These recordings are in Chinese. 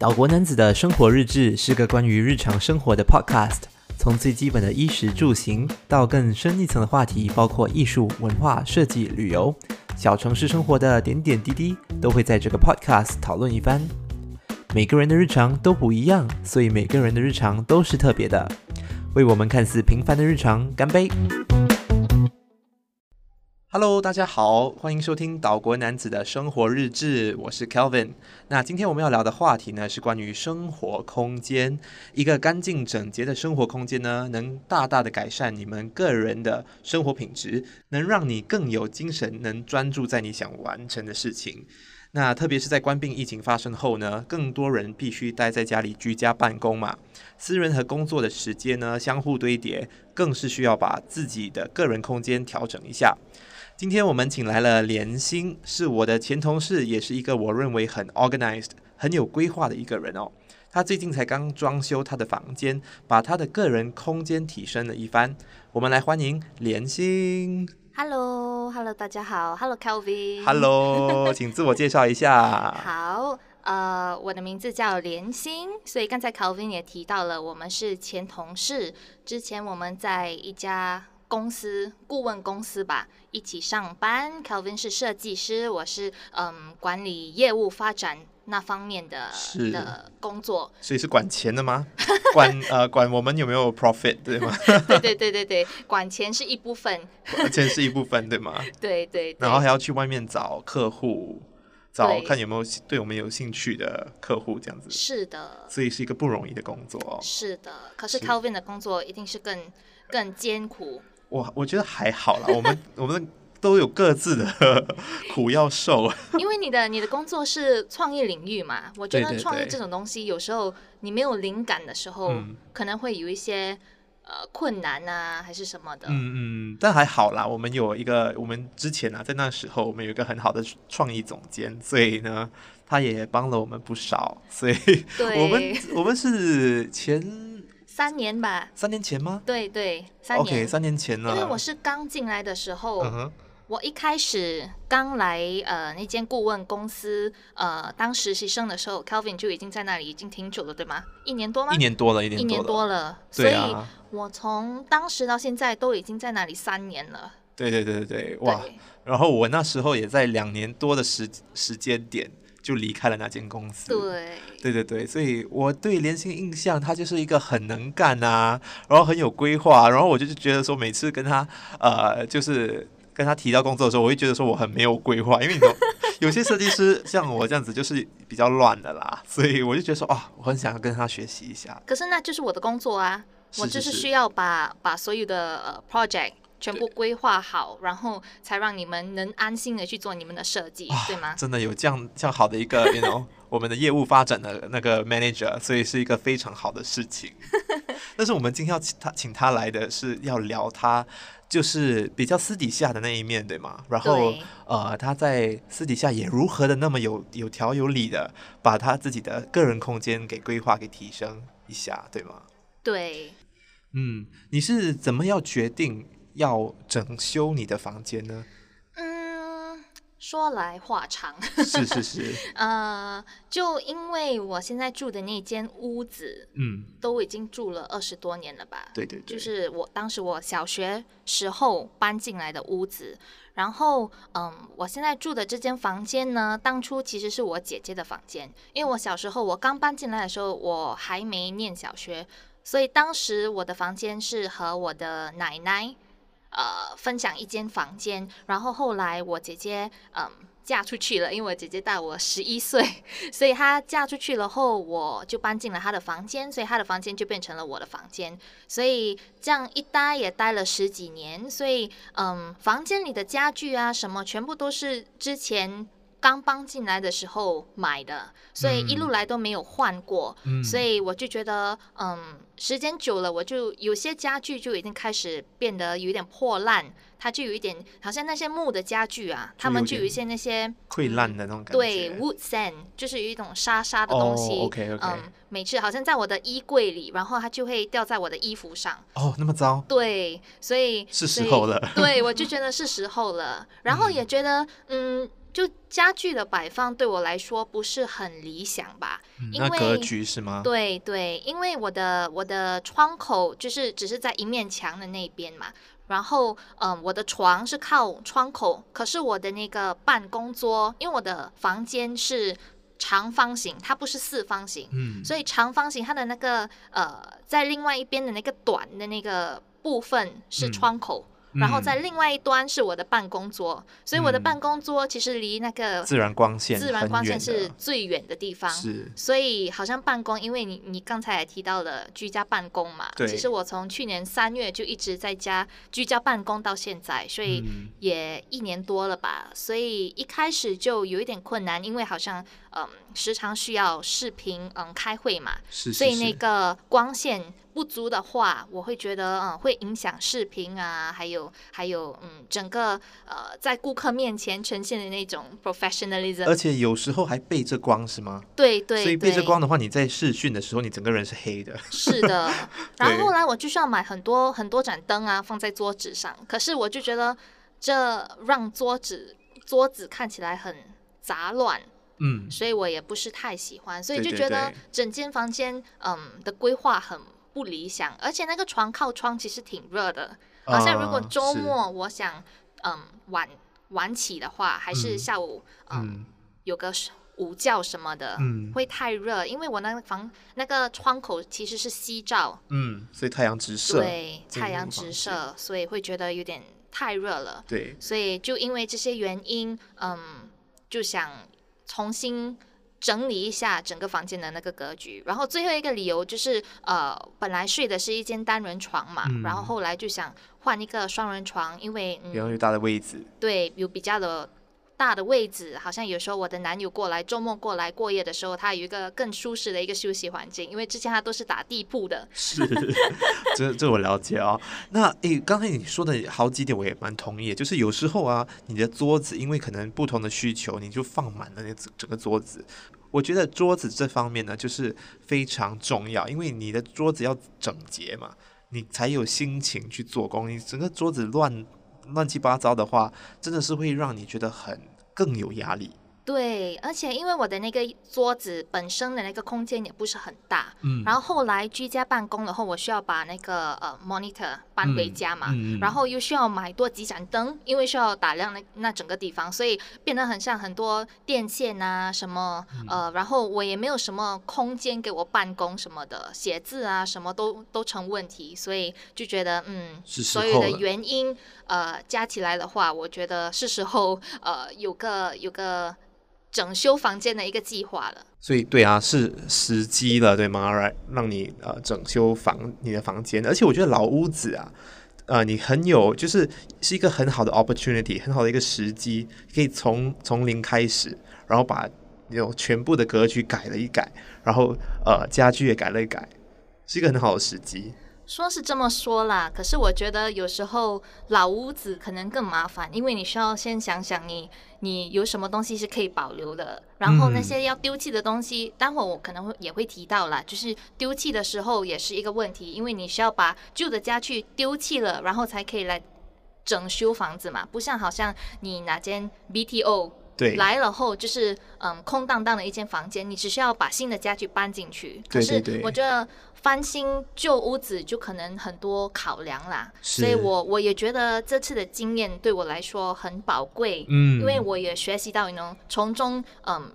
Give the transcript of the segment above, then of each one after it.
岛国男子的生活日志是个关于日常生活的 podcast，从最基本的衣食住行到更深一层的话题，包括艺术、文化、设计、旅游、小城市生活的点点滴滴，都会在这个 podcast 讨论一番。每个人的日常都不一样，所以每个人的日常都是特别的。为我们看似平凡的日常干杯！Hello，大家好，欢迎收听岛国男子的生活日志，我是 Kelvin。那今天我们要聊的话题呢，是关于生活空间。一个干净整洁的生活空间呢，能大大的改善你们个人的生活品质，能让你更有精神，能专注在你想完成的事情。那特别是在冠病疫情发生后呢，更多人必须待在家里居家办公嘛，私人和工作的时间呢相互堆叠，更是需要把自己的个人空间调整一下。今天我们请来了连心，是我的前同事，也是一个我认为很 organized、很有规划的一个人哦。他最近才刚装修他的房间，把他的个人空间提升了一番。我们来欢迎连心。Hello，Hello，大家好。Hello，Kelvin。Hello，请自我介绍一下。好，呃，我的名字叫连心。所以刚才 Kelvin 也提到了，我们是前同事。之前我们在一家。公司顾问公司吧，一起上班。Kelvin 是设计师，我是嗯管理业务发展那方面的是的工作。所以是管钱的吗？管呃管我们有没有 profit 对吗？对对对对对，管钱是一部分，管钱是一部分对吗？对，对对。然后还要去外面找客户，找看有没有对我们有兴趣的客户这样子。是的。所以是一个不容易的工作哦。是的，可是 Calvin 的工作一定是更是更艰苦。我我觉得还好啦，我们 我们都有各自的 苦要受。因为你的你的工作是创意领域嘛，我觉得创意这种东西，有时候你没有灵感的时候，嗯、可能会有一些呃困难啊，还是什么的。嗯嗯，但还好啦，我们有一个，我们之前啊，在那时候我们有一个很好的创意总监，所以呢，他也帮了我们不少，所以我们我们是前。三年吧，三年前吗？对对，三年。OK，三年前了？因为我是刚进来的时候，uh. 我一开始刚来呃那间顾问公司呃当实习生的时候，Kelvin 就已经在那里已经挺久了，对吗？一年多吗？一年多了，一年多了。一年多了，所以我从当时到现在都已经在那里三年了。对对对对对，哇！然后我那时候也在两年多的时时间点。就离开了那间公司。对，对对对，所以我对连心印象，他就是一个很能干啊，然后很有规划，然后我就觉得说，每次跟他呃，就是跟他提到工作的时候，我会觉得说我很没有规划，因为你懂，有些设计师像我这样子就是比较乱的啦，所以我就觉得说啊、哦，我很想要跟他学习一下。可是那就是我的工作啊，是是是，我就是需要把把所有的呃 project。全部规划好，然后才让你们能安心的去做你们的设计，啊、对吗？真的有这样这样好的一个，you know，我们的业务发展的那个 manager，所以是一个非常好的事情。但是我们今天要请他请他来的是要聊他就是比较私底下的那一面，对吗？然后呃，他在私底下也如何的那么有有条有理的把他自己的个人空间给规划给提升一下，对吗？对，嗯，你是怎么要决定？要整修你的房间呢？嗯，说来话长。是是是。呃，就因为我现在住的那间屋子，嗯，都已经住了二十多年了吧？对对对。就是我当时我小学时候搬进来的屋子，然后嗯，我现在住的这间房间呢，当初其实是我姐姐的房间，因为我小时候我刚搬进来的时候，我还没念小学，所以当时我的房间是和我的奶奶。呃，分享一间房间，然后后来我姐姐嗯嫁出去了，因为我姐姐大我十一岁，所以她嫁出去了后，我就搬进了她的房间，所以她的房间就变成了我的房间，所以这样一待也待了十几年，所以嗯，房间里的家具啊什么，全部都是之前。刚搬进来的时候买的，所以一路来都没有换过，嗯、所以我就觉得，嗯，时间久了，我就有些家具就已经开始变得有点破烂。它就有一点，好像那些木的家具啊，它们就有一些那些溃烂的那种感觉。对，wood sand 就是有一种沙沙的东西。Oh, OK OK。嗯，每次好像在我的衣柜里，然后它就会掉在我的衣服上。哦，oh, 那么糟。对，所以是时候了。对，我就觉得是时候了，然后也觉得，嗯，就家具的摆放对我来说不是很理想吧？嗯、因为那格局是吗？对对，因为我的我的窗口就是只是在一面墙的那边嘛，然后嗯，我的床是靠窗口，可是我的那个办公桌，因为我的房间是长方形，它不是四方形，嗯，所以长方形它的那个呃，在另外一边的那个短的那个部分是窗口。嗯然后在另外一端是我的办公桌，嗯、所以我的办公桌其实离那个自然光线自然光线是最远的地方。是，所以好像办公，因为你你刚才也提到了居家办公嘛，对。其实我从去年三月就一直在家居家办公到现在，所以也一年多了吧。嗯、所以一开始就有一点困难，因为好像嗯时常需要视频嗯开会嘛，是。所以那个光线。不足的话，我会觉得嗯会影响视频啊，还有还有嗯整个呃在顾客面前呈现的那种 professionalism。而且有时候还背着光是吗？对对。所以背着光的话，你在视讯的时候，你整个人是黑的。是的。然后后来我就需要买很多很多盏灯啊，放在桌子上。可是我就觉得这让桌子桌子看起来很杂乱。嗯。所以我也不是太喜欢，所以就觉得整间房间嗯的规划很。不理想，而且那个床靠窗其实挺热的。好像如果周末我想嗯晚晚起的话，还是下午嗯，嗯有个午觉什么的，嗯，会太热，因为我那个房那个窗口其实是西照，嗯，所以太阳直射，对，太阳直射，所以会觉得有点太热了。对，所以就因为这些原因，嗯，就想重新。整理一下整个房间的那个格局，然后最后一个理由就是，呃，本来睡的是一间单人床嘛，嗯、然后后来就想换一个双人床，因为嗯，有大的位置，对，有比较的大的位置，好像有时候我的男友过来周末过来过夜的时候，他有一个更舒适的一个休息环境，因为之前他都是打地铺的。是，这这我了解啊、哦。那诶，刚才你说的好几点我也蛮同意，就是有时候啊，你的桌子因为可能不同的需求，你就放满了那整个桌子。我觉得桌子这方面呢，就是非常重要，因为你的桌子要整洁嘛，你才有心情去做工。你整个桌子乱。乱七八糟的话，真的是会让你觉得很更有压力。对，而且因为我的那个桌子本身的那个空间也不是很大，嗯，然后后来居家办公了后，我需要把那个呃 monitor 搬回家嘛，嗯嗯、然后又需要买多几盏灯，因为需要打亮那那整个地方，所以变得很像很多电线啊什么，嗯、呃，然后我也没有什么空间给我办公什么的，写字啊什么都都成问题，所以就觉得嗯，所有的原因呃加起来的话，我觉得是时候呃有个有个。整修房间的一个计划了，所以对啊，是时机了，对吗？让让你呃整修房你的房间，而且我觉得老屋子啊，呃，你很有就是是一个很好的 opportunity，很好的一个时机，可以从从零开始，然后把有全部的格局改了一改，然后呃家具也改了一改，是一个很好的时机。说是这么说啦，可是我觉得有时候老屋子可能更麻烦，因为你需要先想想你你有什么东西是可以保留的，然后那些要丢弃的东西，待会我可能会也会提到啦，就是丢弃的时候也是一个问题，因为你需要把旧的家具丢弃了，然后才可以来整修房子嘛，不像好像你哪间 BTO。对，来了后就是嗯空荡荡的一间房间，你只需要把新的家具搬进去。可是我觉得翻新旧屋子就可能很多考量啦，所以我我也觉得这次的经验对我来说很宝贵。嗯，因为我也学习到你能从中嗯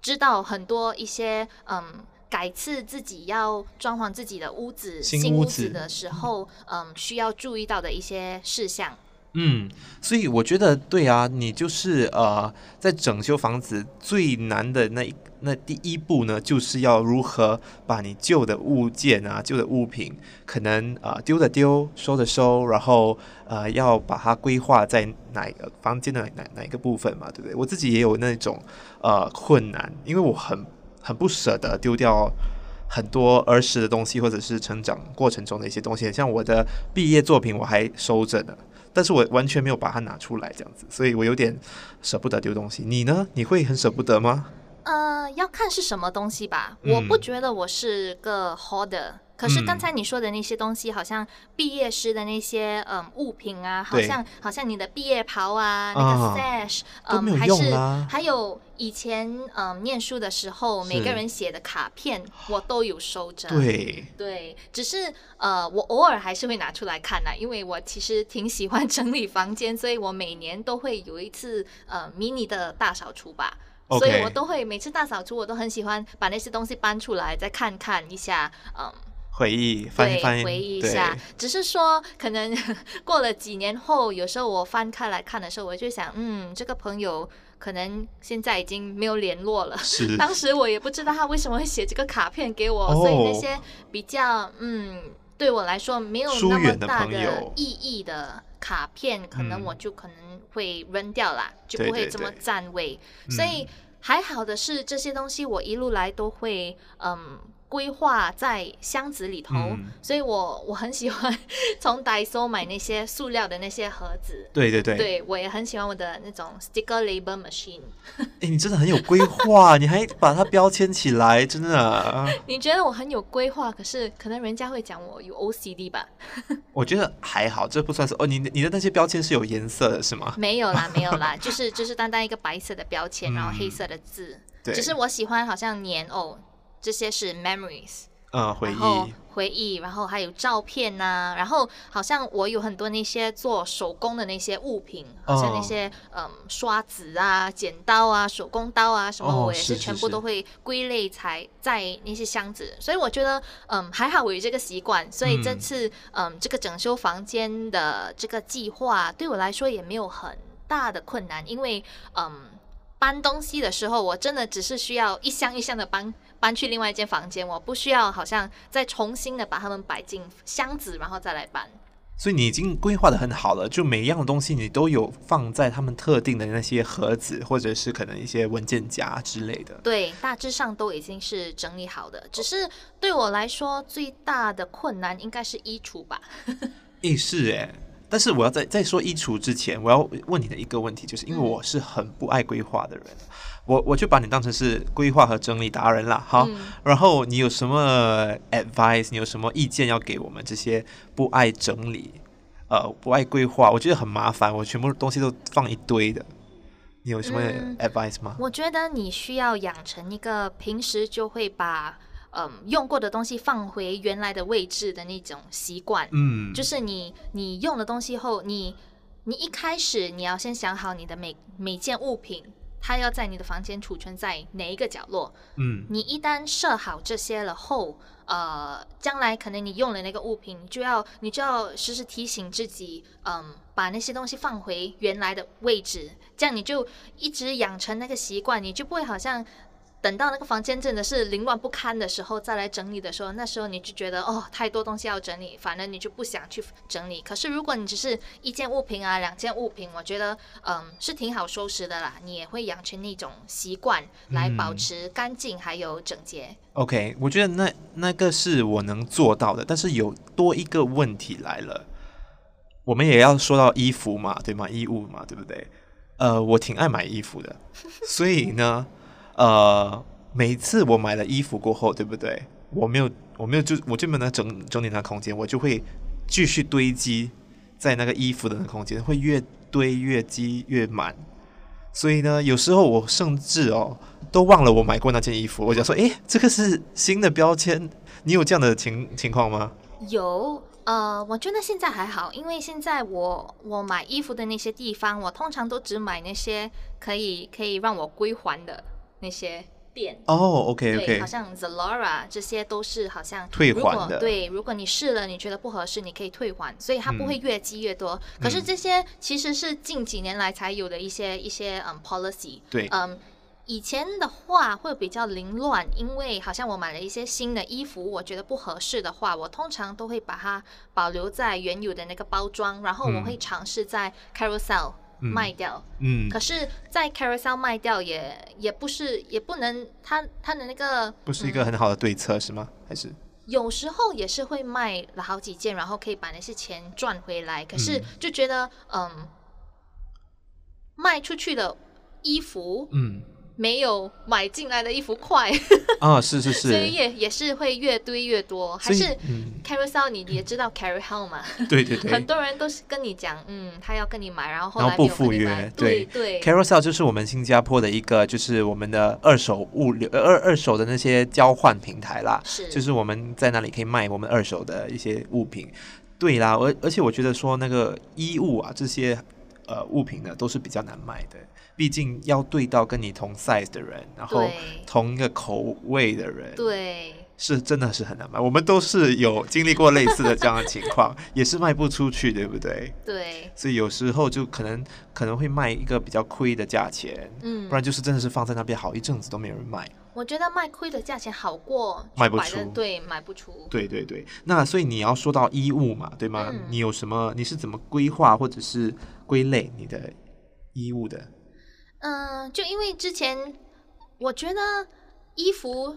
知道很多一些嗯改次自己要装潢自己的屋子新屋子的时候嗯需要注意到的一些事项。嗯，所以我觉得对啊，你就是呃，在整修房子最难的那那第一步呢，就是要如何把你旧的物件啊、旧的物品，可能呃丢的丢，收的收，然后呃要把它规划在哪个房间的哪哪一个部分嘛，对不对？我自己也有那种呃困难，因为我很很不舍得丢掉很多儿时的东西，或者是成长过程中的一些东西，像我的毕业作品我还收着呢。但是我完全没有把它拿出来，这样子，所以我有点舍不得丢东西。你呢？你会很舍不得吗？呃，要看是什么东西吧。嗯、我不觉得我是个 hoarder，可是刚才你说的那些东西，好像毕业时的那些嗯物品啊，好像好像你的毕业袍啊，那个 sash，嗯，还是还有以前嗯念书的时候，每个人写的卡片，我都有收着。对对，只是呃，我偶尔还是会拿出来看呐，因为我其实挺喜欢 整理房间，所以我每年都会有一次呃迷你的大扫除吧。所以我都会每次大扫除，我都很喜欢把那些东西搬出来再看看一下，嗯。回忆，翻一翻，回忆一下。只是说，可能 过了几年后，有时候我翻开来看的时候，我就想，嗯，这个朋友可能现在已经没有联络了。是。当时我也不知道他为什么会写这个卡片给我，哦、所以那些比较，嗯，对我来说没有那么大的意义的卡片，可能我就可能会扔掉啦，嗯、就不会这么占位。对对对，所以还好的是，这些东西我一路来都会，嗯。规划在箱子里头，嗯、所以我我很喜欢 从 Daiso 买那些塑料的那些盒子。对对对，对我也很喜欢我的那种 sticker label machine。哎、欸，你真的很有规划，你还把它标签起来，真的。你觉得我很有规划，可是可能人家会讲我有 OCD 吧？我觉得还好，这不算是哦。你你的那些标签是有颜色的，是吗？没有啦，没有啦，就是就是单单一个白色的标签，嗯、然后黑色的字。对，只是我喜欢好像粘哦。这些是 memories，嗯，回忆，回忆，然后还有照片呐、啊，然后好像我有很多那些做手工的那些物品，好像那些嗯刷子啊、剪刀啊、手工刀啊什么，我也是全部都会归类才在那些箱子。所以我觉得嗯还好我有这个习惯，所以这次嗯这个整修房间的这个计划对我来说也没有很大的困难，因为嗯搬东西的时候我真的只是需要一箱一箱的搬。搬去另外一间房间，我不需要好像再重新的把它们摆进箱子，然后再来搬。所以你已经规划的很好了，就每一样东西你都有放在他们特定的那些盒子，或者是可能一些文件夹之类的。对，大致上都已经是整理好的。只是对我来说最大的困难应该是衣橱吧？诶，是诶。但是我要在在说衣橱之前，我要问你的一个问题，就是因为我是很不爱规划的人。嗯我我就把你当成是规划和整理达人啦，好，嗯、然后你有什么 advice？你有什么意见要给我们这些不爱整理、呃不爱规划？我觉得很麻烦，我全部东西都放一堆的。你有什么 advice 吗？嗯、我觉得你需要养成一个平时就会把嗯用过的东西放回原来的位置的那种习惯。嗯，就是你你用了东西后，你你一开始你要先想好你的每每件物品。它要在你的房间储存在哪一个角落？嗯，你一旦设好这些了后，呃，将来可能你用了那个物品，你就要你就要时时提醒自己，嗯，把那些东西放回原来的位置，这样你就一直养成那个习惯，你就不会好像。等到那个房间真的是凌乱不堪的时候，再来整理的时候，那时候你就觉得哦，太多东西要整理，反正你就不想去整理。可是如果你只是一件物品啊，两件物品，我觉得嗯是挺好收拾的啦。你也会养成那种习惯来保持干净还有整洁。OK，我觉得那那个是我能做到的，但是有多一个问题来了，我们也要说到衣服嘛，对吗？衣物嘛，对不对？呃，我挺爱买衣服的，所以呢。呃，每次我买了衣服过后，对不对？我没有，我没有就我就没有整整理那空间，我就会继续堆积在那个衣服的那空间，会越堆越积越满。所以呢，有时候我甚至哦都忘了我买过那件衣服。我想说，诶，这个是新的标签。你有这样的情情况吗？有，呃，我觉得现在还好，因为现在我我买衣服的那些地方，我通常都只买那些可以可以让我归还的。那些店哦、oh，OK OK，好像 Zalora 这些都是好像退还的。对，如果你试了你觉得不合适，你可以退还，所以它不会越积越多。嗯、可是这些其实是近几年来才有的一些一些嗯 policy。对，嗯，以前的话会比较凌乱，因为好像我买了一些新的衣服，我觉得不合适的话，我通常都会把它保留在原有的那个包装，然后我会尝试在 Carousell。卖掉，嗯，可是，在 Carousell 卖掉也也不是，也不能，他他的那个不是一个很好的对策，嗯、是吗？还是？有时候也是会卖了好几件，然后可以把那些钱赚回来。可是就觉得，嗯，嗯卖出去的衣服，嗯，没有买进来的衣服快啊，是是是，所以也也是会越堆越多。还是 Carousell，你也知道 carry how 嘛？对对对，很多人都是跟你讲，嗯，他要跟你买，然后后来不赴约。对对，Carousell 就是我们新加坡的一个，就是我们的二手物流、二二手的那些交换平台啦。是，就是我们在那里可以卖我们二手的一些物品。对啦，而而且我觉得说那个衣物啊，这些呃物品呢，都是比较难买的。毕竟要对到跟你同 size 的人，然后同一个口味的人，对，是真的是很难卖。我们都是有经历过类似的这样的情况，也是卖不出去，对不对？对。所以有时候就可能可能会卖一个比较亏的价钱，嗯，不然就是真的是放在那边好一阵子都没有人卖。我觉得卖亏的价钱好过卖不出，对，卖不出。对对对。那所以你要说到衣物嘛，对吗？嗯，你有什么？你是怎么规划或者是归类你的衣物的？嗯，就因为之前我觉得衣服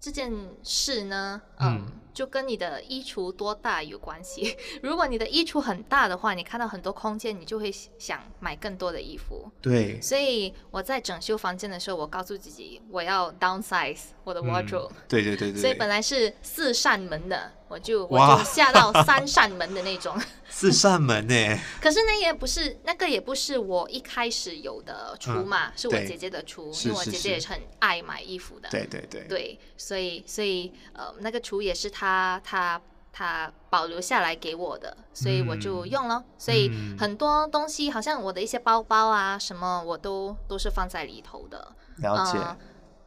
这件事呢，嗯，嗯，就跟你的衣橱多大有关系。如果你的衣橱很大的话，你看到很多空间，你就会想买更多的衣服。对，所以我在整修房间的时候，我告诉自己我要 downsize 我的 wardrobe。嗯，对对对对。所以本来是四扇门的。我就我就下到三扇门的那种，四扇门呢？可是那也不是那个也不是我一开始有的橱嘛，嗯、是我姐姐的橱，因为我姐姐也是很爱买衣服的。对对对。对，所以所以呃，那个橱也是她她她保留下来给我的，所以我就用了。嗯、所以很多东西，好像我的一些包包啊什么，我都都是放在里头的。了解。呃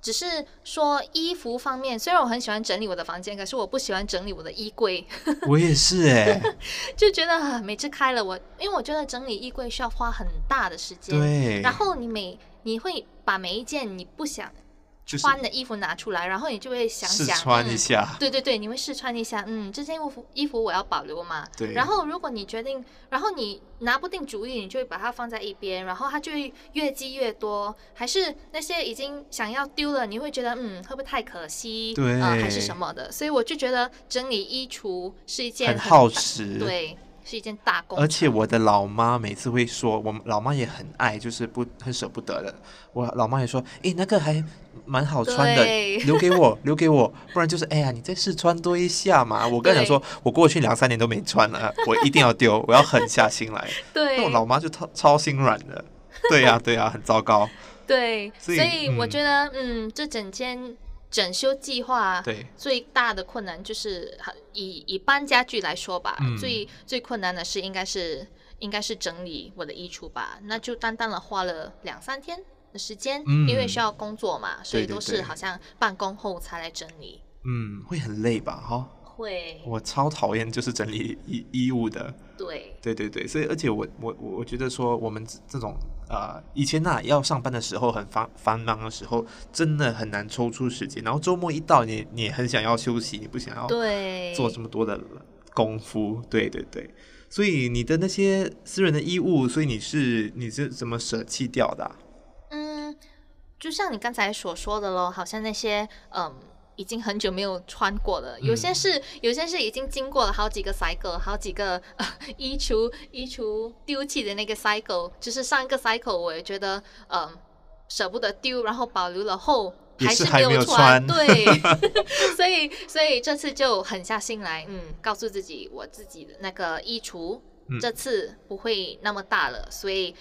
只是说衣服方面，虽然我很喜欢整理我的房间，可是我不喜欢整理我的衣柜。我也是哎、欸，就觉得每次开了我，因为我觉得整理衣柜需要花很大的时间。对。然后你每你会把每一件你不想。穿的衣服拿出来，然后你就会想想，试穿一下、嗯。对对对，你会试穿一下，嗯，这件衣服衣服我要保留嘛。对。然后如果你决定，然后你拿不定主意，你就会把它放在一边，然后它就会越积越多。还是那些已经想要丢了，你会觉得，嗯，会不会太可惜？对。呃，还是什么的？所以我就觉得整理衣橱是一件很，很耗时。对。是一件大工，而且我的老妈每次会说，我老妈也很爱，就是不很舍不得的。我老妈也说，诶，那个还蛮好穿的，留给我，留给我，不然就是，哎呀，你再试穿多一下嘛。我跟你讲说，我过去两三年都没穿了，我一定要丢，我要狠下心来。对，那我老妈就超超心软的。对呀、啊，对呀、啊，很糟糕。对，所以，所以我觉得，嗯，这整间。整修计划最大的困难就是以以搬家具来说吧，嗯、最最困难的是应该是应该是整理我的衣橱吧，那就单单的花了两三天的时间，嗯、因为需要工作嘛，所以都是好像办公后才来整理。嗯，会很累吧？哈。会，我超讨厌就是整理衣衣物的。对，对对对，所以而且我我我觉得说我们这种呃以前呐、啊、要上班的时候很繁繁忙的时候，真的很难抽出时间。然后周末一到你，你你很想要休息，你不想要对做这么多的功夫。对对对，所以你的那些私人的衣物，所以你是你是怎么舍弃掉的、啊？嗯，就像你刚才所说的咯，好像那些嗯。已经很久没有穿过了，有些是、嗯、有些是已经经过了好几个 cycle，好几个、呃、衣橱衣橱丢弃的那个 cycle，就是上一个 cycle 我也觉得嗯、呃、舍不得丢，然后保留了后还是没有穿，有穿对，所以所以这次就狠下心来，嗯，告诉自己我自己的那个衣橱、嗯、这次不会那么大了，所以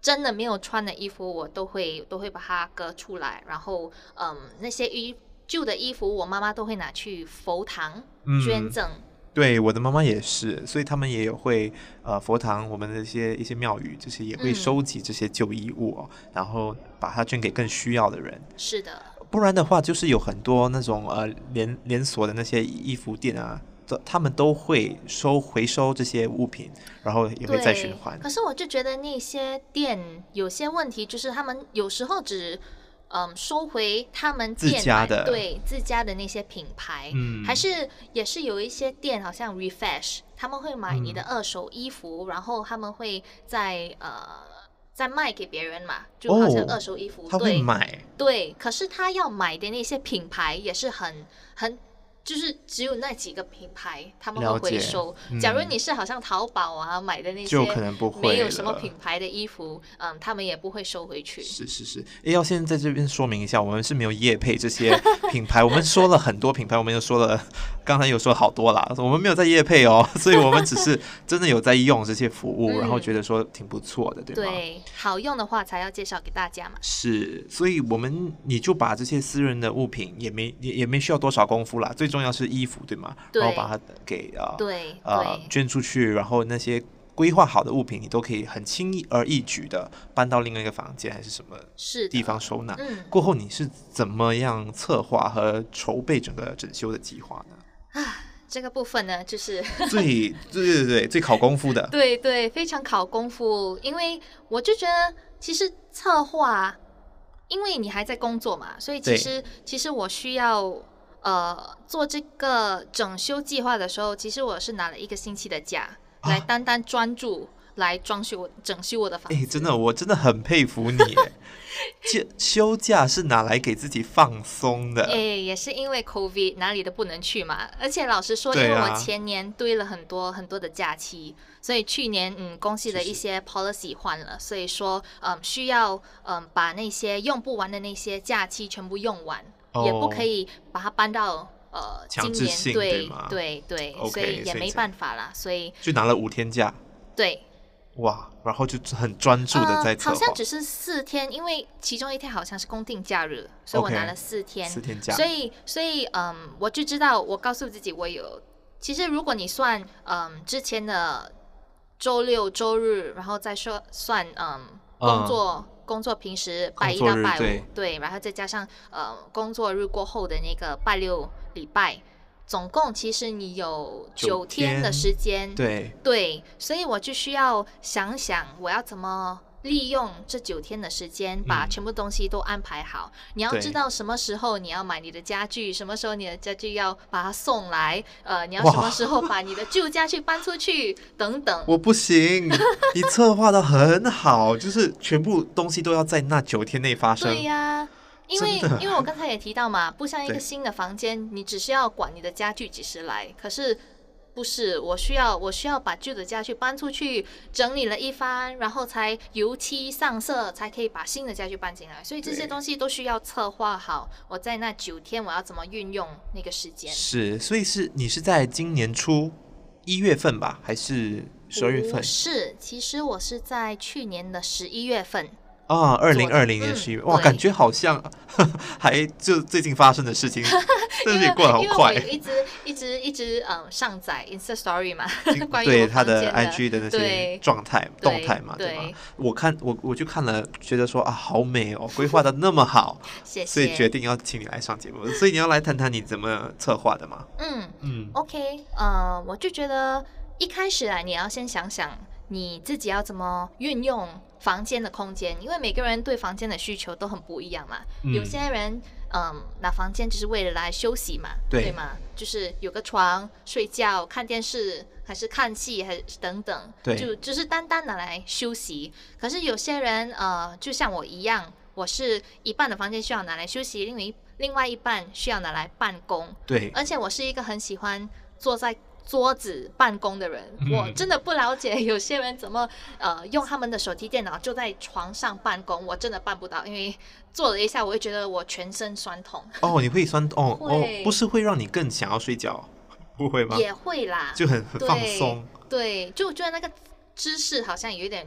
真的没有穿的衣服我都会都会把它割出来，然后嗯那些衣。旧的衣服，我妈妈都会拿去佛堂捐赠。嗯、对，我的妈妈也是，所以他们也有会呃佛堂，我们的一些一些庙宇，就是也会收集这些旧衣物，哦，嗯、然后把它捐给更需要的人。是的，不然的话，就是有很多那种呃连连锁的那些衣服店啊，都他们都会收回收这些物品，然后也会再循环。可是我就觉得那些店有些问题，就是他们有时候只。嗯，收回他们店自家的对自家的那些品牌，嗯，还是也是有一些店，好像 refresh，他们会买你的二手衣服，嗯、然后他们会在呃再卖给别人嘛，就好像二手衣服，哦、对他会买，对，可是他要买的那些品牌也是很很。就是只有那几个品牌他们会回收。嗯、假如你是好像淘宝啊买的那些，就可能不会没有什么品牌的衣服，嗯，他们也不会收回去。是是是，要先在这边说明一下，我们是没有业配这些品牌，我们说了很多品牌，我们又说了，刚才有说好多啦，我们没有在业配哦，所以我们只是真的有在用这些服务，嗯、然后觉得说挺不错的，对吗？对，好用的话才要介绍给大家嘛。是，所以我们你就把这些私人的物品也没也也没需要多少功夫啦，最终。重要是衣服对吗？对，然后把它给啊，对，呃，捐出去，然后那些规划好的物品，你都可以很轻易而易举的搬到另外一个房间还是什么地方收纳。嗯，过后你是怎么样策划和筹备整个整修的计划呢？啊，这个部分呢，就是最对对对最考功夫的，对对，非常考功夫，因为我就觉得其实策划，因为你还在工作嘛，所以其实其实我需要。呃，做这个整修计划的时候，其实我是拿了一个星期的假，啊、来单单专注来装修、整修我的房子。哎，真的，我真的很佩服你。休休假是拿来给自己放松的。哎，也是因为 COVID 哪里都不能去嘛。而且老实说，因为我前年堆了很多很多的假期，啊、所以去年嗯，公司的一些 policy 换了，所以说嗯，需要嗯把那些用不完的那些假期全部用完。也不可以把它搬到呃今年，对对对，所以也没办法啦，所以就拿了五天假。对，哇，然后就很专注的在策划、呃、好像只是四天，因为其中一天好像是公定假日，所以我拿了四天，四天假。所以所以嗯，我就知道，我告诉自己，我有。其实如果你算嗯之前的周六周日，然后再说算嗯工作。嗯工作平时拜一到拜五，对，对，然后再加上呃工作日过后的那个拜六礼拜，总共其实你有九天的时间，对对，所以我就需要想想我要怎么。利用这九天的时间，把全部东西都安排好。嗯、你要知道什么时候你要买你的家具，什么时候你的家具要把它送来。呃，你要什么时候把你的旧家具搬出去，等等。我不行，你策划的很好，就是全部东西都要在那九天内发生。对呀、啊，因为因为我刚才也提到嘛，不像一个新的房间，你只是要管你的家具几时来，可是。不是，我需要我需要把旧的家具搬出去，整理了一番，然后才油漆上色，才可以把新的家具搬进来。所以这些东西都需要策划好。我在那九天，我要怎么运用那个时间？是，所以是你是在今年初一月份吧，还是十二月份？是，其实我是在去年的十一月份。啊，二零二零年十一月，哇，感觉好像 还就最近发生的事情，但是也过得好快。因为我一直一直一直嗯上载 Insta Story 嘛，关于对他的 IG 的那些状态动态嘛，对吗？我看我我就看了，觉得说啊，好美哦，规划的那么好，谢谢，所以决定要请你来上节目。所以你要来谈谈你怎么策划的吗？嗯嗯，OK，呃，我就觉得一开始啊，你要先想想你自己要怎么运用。房间的空间，因为每个人对房间的需求都很不一样嘛。嗯、有些人，嗯，拿房间只是为了来休息嘛，对，对吗？就是有个床睡觉、看电视，还是看戏，还是等等，对，就只是单单拿来休息。可是有些人，呃，就像我一样，我是一半的房间需要拿来休息，另外一另外一半需要拿来办公。对，而且我是一个很喜欢坐在。桌子办公的人，我真的不了解有些人怎么呃用他们的手提电脑就在床上办公，我真的办不到，因为坐了一下我会觉得我全身酸痛。哦，你会酸痛？哦哦，不是会让你更想要睡觉？不会吗？也会啦，就很很放松。对，就觉得那个姿势好像有一点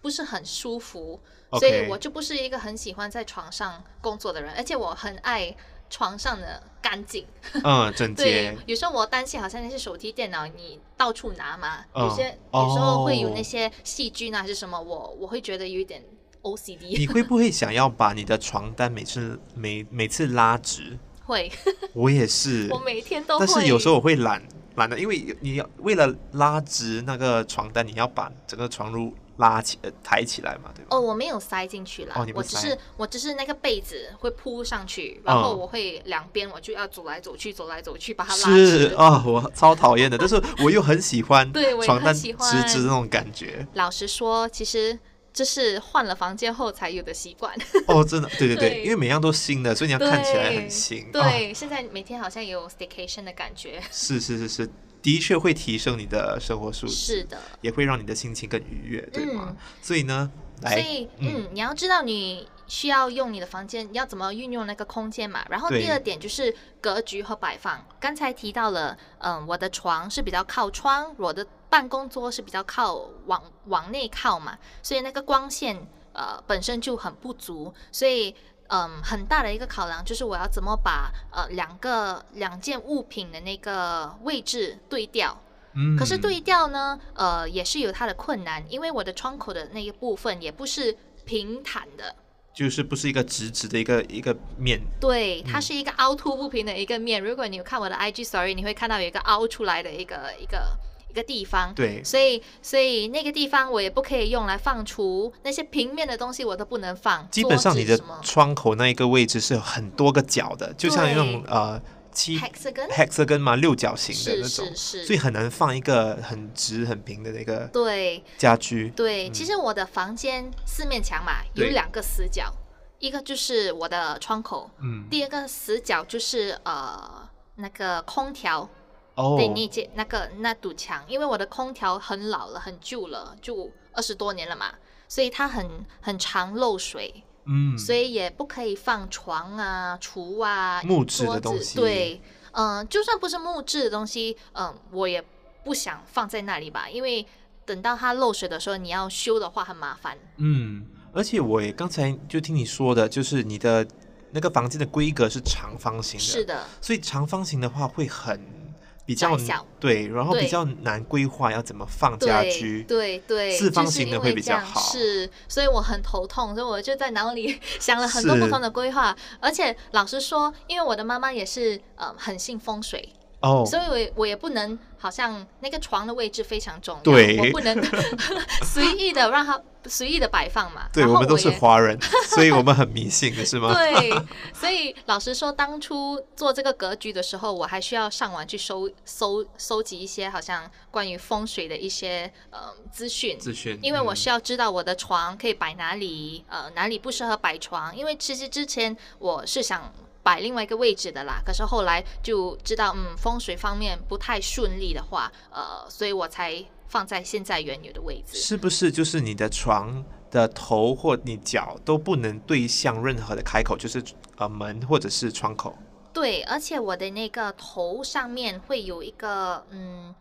不是很舒服.所以我就不是一个很喜欢在床上工作的人，而且我很爱。床上的干净，嗯，整洁。对，有时候我担心，好像那些手提电脑你到处拿嘛，嗯、有些有时候会有那些细菌啊，还是什么，我我会觉得有一点 OCD。你会不会想要把你的床单每次每每次拉直？会，我也是，我每天都会。但是有时候我会懒懒的，因为你要为了拉直那个床单，你要把整个床褥。拉起呃抬起来嘛，对吧？哦，我没有塞进去啦。哦，我只是我只是那个被子会铺上去，然后我会两边我就要走来走去，走来走去把它拉直。是啊，我超讨厌的，但是我又很喜欢 对床单直直那种感觉。老实说，其实这是换了房间后才有的习惯。哦，真的，对对对，对因为每样都新的，所以你要看起来很新。对，哦、现在每天好像有 staycation 的感觉。是是是是，的确会提升你的生活素质，是的，也会让你的心情更愉悦，对吗？嗯、所以呢，来，所以嗯，嗯，你要知道你需要用你的房间，你要怎么运用那个空间嘛。然后第二点就是格局和摆放。刚才提到了，嗯，我的床是比较靠窗，我的办公桌是比较靠往往内靠嘛，所以那个光线。呃，本身就很不足，所以嗯，很大的一个考量就是我要怎么把呃两个两件物品的那个位置对调。嗯，可是对调呢，呃，也是有它的困难，因为我的窗口的那一部分也不是平坦的，就是不是一个直直的一个一个面。对，它是一个凹凸不平的一个面。嗯，如果你有看我的 IG story，你会看到有一个凹出来的一个一个。一个地方，对，所以所以那个地方我也不可以用来放厨，那些平面的东西我都不能放。基本上你的窗口那一个位置是有很多个角的，就像那种呃七 hexagon hexagon 嘛，六角形的那种，是是。是，所以很难放一个很直很平的那个对。家居。对，其实我的房间四面墙嘛，有两个死角，一个就是我的窗口，嗯，第二个死角就是呃那个空调。Oh. 对，那间那个那堵墙，因为我的空调很老了，很旧了，就二十多年了嘛，所以它很很常漏水，嗯，所以也不可以放床啊、厨啊、木质的东西。对，嗯、呃，就算不是木质的东西，嗯、呃，我也不想放在那里吧，因为等到它漏水的时候，你要修的话很麻烦。嗯，而且我也刚才就听你说的，就是你的那个房间的规格是长方形的，是的，所以长方形的话会很。比较小对，然后比较难规划要怎么放家居，对对，对，四方形的会比较好。是，所以我很头痛，所以我就在脑里 想了很多不同的规划。而且老实说，因为我的妈妈也是呃很信风水哦，所以我我也不能。好像那个床的位置非常重要，对，我不能 随意的让它随意的摆放嘛。对，我们都是华人，所以我们很迷信的是吗？对，所以老实说，当初做这个格局的时候，我还需要上网去搜搜搜集一些好像关于风水的一些呃资讯。资讯，因为我需要知道我的床可以摆哪里，呃，哪里不适合摆床。因为其实之前我是想。摆另外一个位置的啦，可是后来就知道，嗯，风水方面不太顺利的话，呃，所以我才放在现在原有的位置。是不是就是你的床的头或你脚都不能对向任何的开口，就是呃门或者是窗口？对，而且我的那个头上面会有一个嗯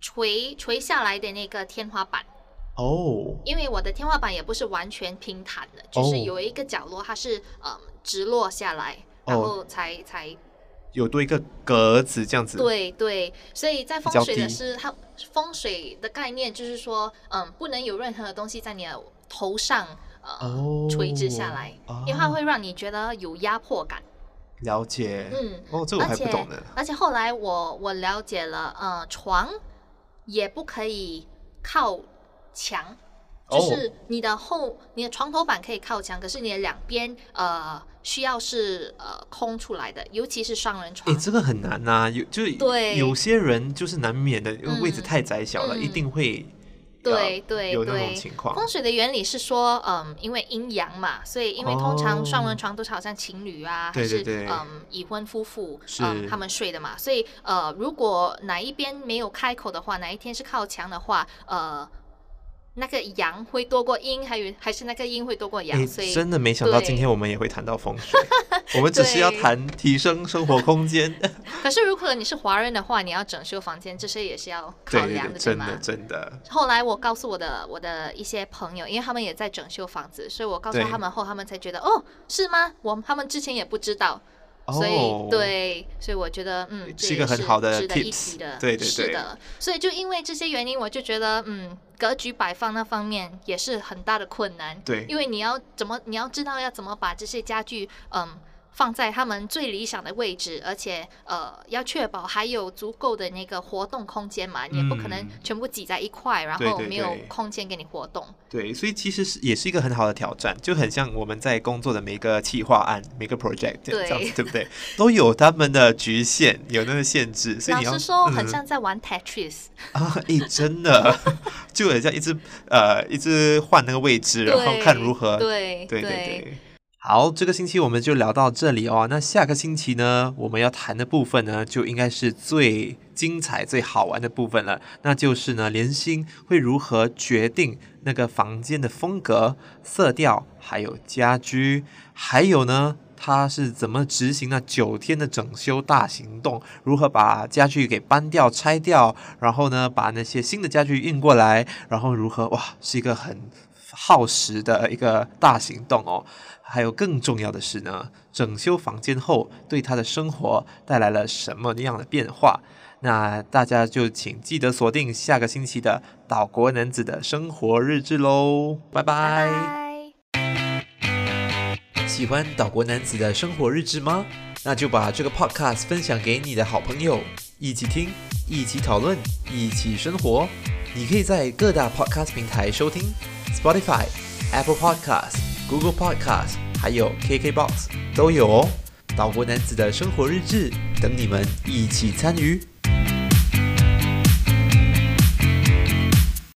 垂垂下来的那个天花板。哦、oh。因为我的天花板也不是完全平坦的，就是有一个角落它是嗯直落下来。然后才、哦、才有多一个格子这样子。对对，所以在风水的是它风水的概念就是说，嗯，不能有任何的东西在你的头上呃、哦、垂直下来，因为它会让你觉得有压迫感。了解，嗯，哦，这我还不懂呢。而且后来我我了解了，呃，床也不可以靠墙。就是你的后，你的床头板可以靠墙，可是你的两边呃需要是呃空出来的，尤其是双人床。哎，这个很难呐、啊，有就是对有些人就是难免的，因为位置太窄小了，嗯、一定会对对有那种情况。风水的原理是说，嗯，因为阴阳嘛，所以因为通常双人床都是好像情侣啊，还是嗯已婚夫妇嗯他们睡的嘛，所以呃如果哪一边没有开口的话，哪一天是靠墙的话，呃。那个阳会多过阴，还有还是那个阴会多过阳，所以真的没想到今天我们也会谈到风水。我们只是要谈提升生活空间。可是如果你是华人的话，你要整修房间，这些也是要考量的，对吗？真的真的。后来我告诉我的我的一些朋友，因为他们也在整修房子，所以我告诉他们后，他们才觉得哦，是吗？我他们之前也不知道。所以、oh, 对，所以我觉得嗯，是一个很好的 tips，值得一提的，对对对，是的。所以就因为这些原因，我就觉得嗯，格局摆放那方面也是很大的困难。对，因为你要怎么，你要知道要怎么把这些家具嗯放在他们最理想的位置，而且呃要确保还有足够的那个活动空间嘛，你也不可能全部挤在一块，然后没有空间给你活动。对，对，对，所以其实是也是一个很好的挑战，就很像我们在工作的每个企划案、每个 project 这样子，对不对？都有他们的局限，有那个限制，所以你要老实说，很像在玩 Tetris 啊！哎，真的，就很像一直呃一直换那个位置，然后看如何。对对对对。好，这个星期我们就聊到这里哦。那下个星期呢，我们要谈的部分呢，就应该是最精彩、最好玩的部分了。那就是呢，连心会如何决定那个房间的风格、色调，还有家居，还有呢，它是怎么执行那九天的整修大行动？如何把家具给搬掉、拆掉，然后呢，把那些新的家具运过来，然后如何？哇，是一个很耗时的一个大行动哦。还有更重要的是呢，整修房间后对他的生活带来了什么样的变化？那大家就请记得锁定下个星期的岛国男子的生活日志喽，拜拜。喜欢岛国男子的生活日志吗？那就把这个 podcast 分享给你的好朋友，一起听，一起讨论，一起生活。你可以在各大 podcast 平台收听，Spotify、Apple Podcast。Google Podcast，还有 KKBox 都有哦。岛国男子的生活日志，等你们一起参与。